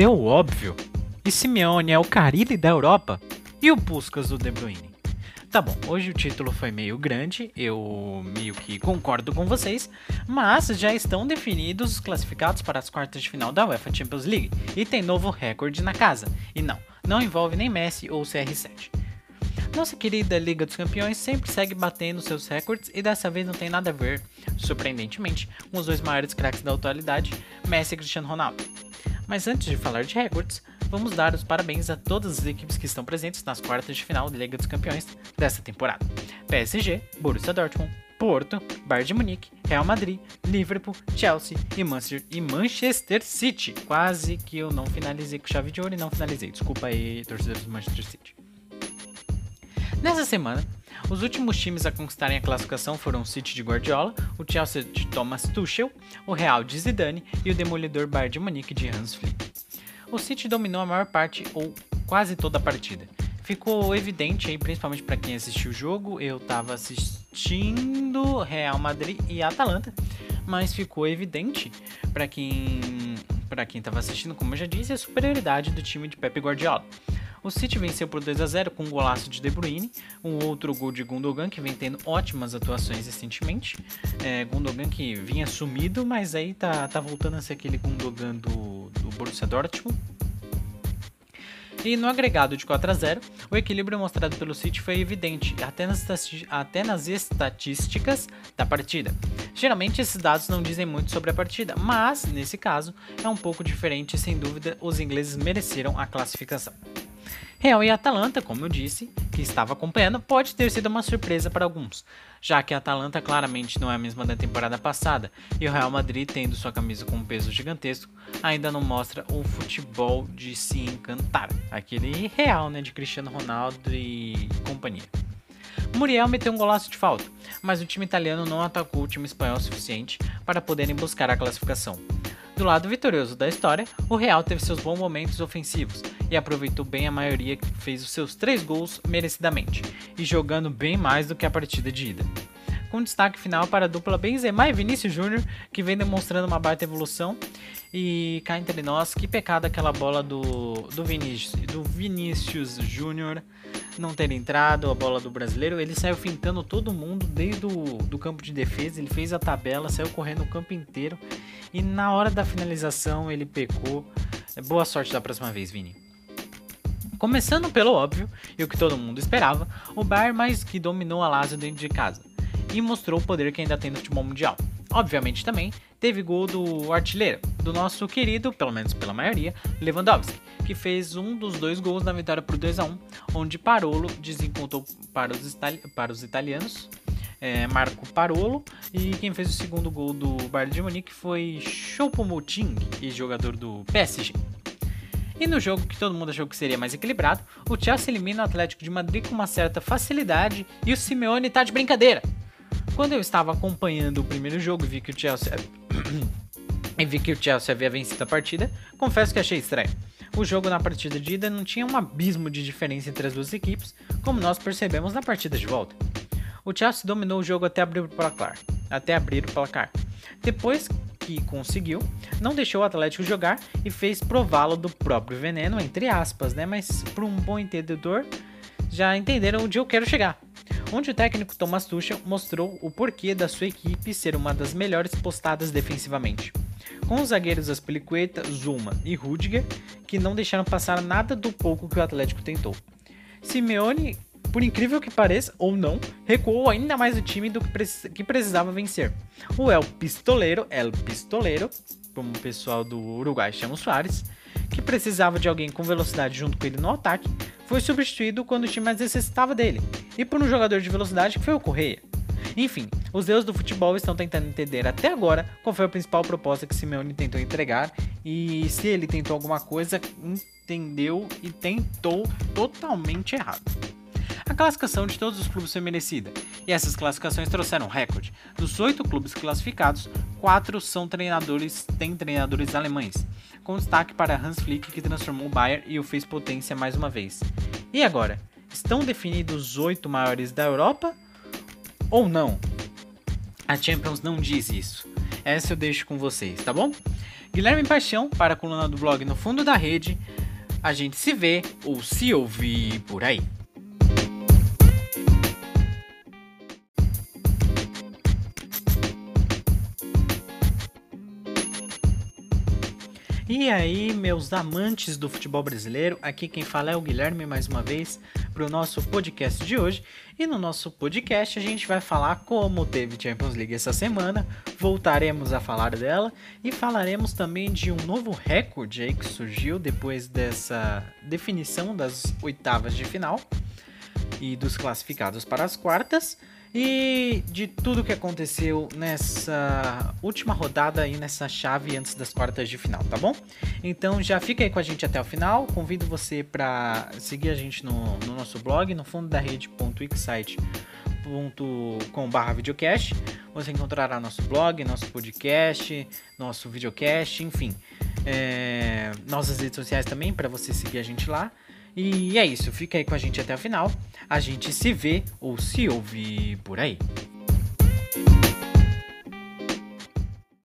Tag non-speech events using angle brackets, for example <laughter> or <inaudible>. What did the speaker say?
deu óbvio. E Simeone é o Carilli da Europa? E o Puskas do De Bruyne? Tá bom, hoje o título foi meio grande, eu meio que concordo com vocês, mas já estão definidos os classificados para as quartas de final da UEFA Champions League e tem novo recorde na casa. E não, não envolve nem Messi ou CR7. Nossa querida Liga dos Campeões sempre segue batendo seus recordes e dessa vez não tem nada a ver, surpreendentemente, com os dois maiores craques da atualidade, Messi e Cristiano Ronaldo. Mas antes de falar de recordes, vamos dar os parabéns a todas as equipes que estão presentes nas quartas de final da Liga dos Campeões desta temporada: PSG, Borussia Dortmund, Porto, Bayern de Munique, Real Madrid, Liverpool, Chelsea e Manchester, e Manchester City. Quase que eu não finalizei com chave de ouro e não finalizei. Desculpa aí, torcedores do Manchester City. Nessa semana, os últimos times a conquistarem a classificação foram o City de Guardiola, o Chelsea de Thomas Tuchel, o Real de Zidane e o demolidor Bayern de Munique de Hans Flick. O City dominou a maior parte ou quase toda a partida. Ficou evidente aí, principalmente para quem assistiu o jogo, eu estava assistindo Real Madrid e Atalanta, mas ficou evidente para quem para quem estava assistindo, como eu já disse, a superioridade do time de Pep Guardiola. O City venceu por 2 a 0 com um golaço de De Bruyne, um outro gol de Gundogan que vem tendo ótimas atuações recentemente. É, Gundogan que vinha sumido, mas aí tá, tá voltando a ser aquele Gundogan do, do Borussia Dortmund. E no agregado de 4 a 0, o equilíbrio mostrado pelo City foi evidente até nas, até nas estatísticas da partida. Geralmente esses dados não dizem muito sobre a partida, mas nesse caso é um pouco diferente e sem dúvida os ingleses mereceram a classificação. Real e Atalanta, como eu disse, que estava acompanhando, pode ter sido uma surpresa para alguns, já que a Atalanta claramente não é a mesma da temporada passada e o Real Madrid, tendo sua camisa com um peso gigantesco, ainda não mostra o futebol de se encantar, aquele real, né, de Cristiano Ronaldo e companhia. Muriel meteu um golaço de falta, mas o time italiano não atacou o time espanhol o suficiente para poderem buscar a classificação. Do lado vitorioso da história, o Real teve seus bons momentos ofensivos e aproveitou bem a maioria que fez os seus três gols merecidamente, e jogando bem mais do que a partida de ida. Com destaque final para a dupla Benzema e Vinícius Júnior, que vem demonstrando uma baita evolução. E cá entre nós, que pecado aquela bola do, do Vinícius, do Vinícius Júnior não ter entrado, a bola do brasileiro. Ele saiu fintando todo mundo desde o do campo de defesa, ele fez a tabela, saiu correndo o campo inteiro e na hora da finalização ele pecou. É, boa sorte da próxima vez, Vini. Começando pelo óbvio e o que todo mundo esperava, o Bayern mais que dominou a Lazio dentro de casa e mostrou o poder que ainda tem no futebol mundial. Obviamente também teve gol do artilheiro, do nosso querido, pelo menos pela maioria, Lewandowski, que fez um dos dois gols na vitória por 2 a 1 onde Parolo desencontrou para os, para os italianos é, Marco Parolo. E quem fez o segundo gol do Bayern de Munique foi Choupo-Moting, jogador do PSG. E no jogo que todo mundo achou que seria mais equilibrado, o Chelsea elimina o Atlético de Madrid com uma certa facilidade e o Simeone tá de brincadeira. Quando eu estava acompanhando o primeiro jogo e vi que o Chelsea <coughs> e vi que o Chelsea havia vencido a partida, confesso que achei estranho. O jogo na partida de ida não tinha um abismo de diferença entre as duas equipes, como nós percebemos na partida de volta. O Chelsea dominou o jogo até abrir o placar. Até abrir o placar. Depois que conseguiu, não deixou o Atlético jogar e fez prová-lo do próprio veneno, entre aspas, né? Mas para um bom entendedor, já entenderam onde eu quero chegar. Onde o técnico Thomas Tuchel mostrou o porquê da sua equipe ser uma das melhores postadas defensivamente. Com os zagueiros Aspilicueta, Zuma e Rudiger, que não deixaram passar nada do pouco que o Atlético tentou. Simeone por incrível que pareça, ou não, recuou ainda mais o time do que, precisava vencer. O El Pistoleiro, El Pistoleiro, como o pessoal do Uruguai chama o Soares, que precisava de alguém com velocidade junto com ele no ataque, foi substituído quando o time mais necessitava dele, e por um jogador de velocidade que foi o Correia. Enfim, os deuses do futebol estão tentando entender até agora qual foi a principal proposta que Simeone tentou entregar e se ele tentou alguma coisa, entendeu e tentou totalmente errado. A classificação de todos os clubes foi merecida, e essas classificações trouxeram recorde. Dos oito clubes classificados, quatro são treinadores, têm treinadores alemães, com destaque para Hans Flick, que transformou o Bayern e o fez potência mais uma vez. E agora, estão definidos os oito maiores da Europa? Ou não? A Champions não diz isso. Essa eu deixo com vocês, tá bom? Guilherme Paixão para a coluna do blog No Fundo da Rede. A gente se vê ou se ouvir por aí. E aí, meus amantes do futebol brasileiro, aqui quem fala é o Guilherme mais uma vez para o nosso podcast de hoje. E no nosso podcast a gente vai falar como teve Champions League essa semana, voltaremos a falar dela e falaremos também de um novo recorde aí que surgiu depois dessa definição das oitavas de final e dos classificados para as quartas e de tudo que aconteceu nessa última rodada aí nessa chave antes das quartas de final, tá bom? Então já fica aí com a gente até o final. Convido você para seguir a gente no, no, nosso blog, no fundo da rede.wixsite.com.br videocast. Você encontrará nosso blog, nosso podcast, nosso videocast, enfim. É, nossas redes sociais também para você seguir a gente lá. E é isso, fica aí com a gente até o final. A gente se vê ou se ouve por aí.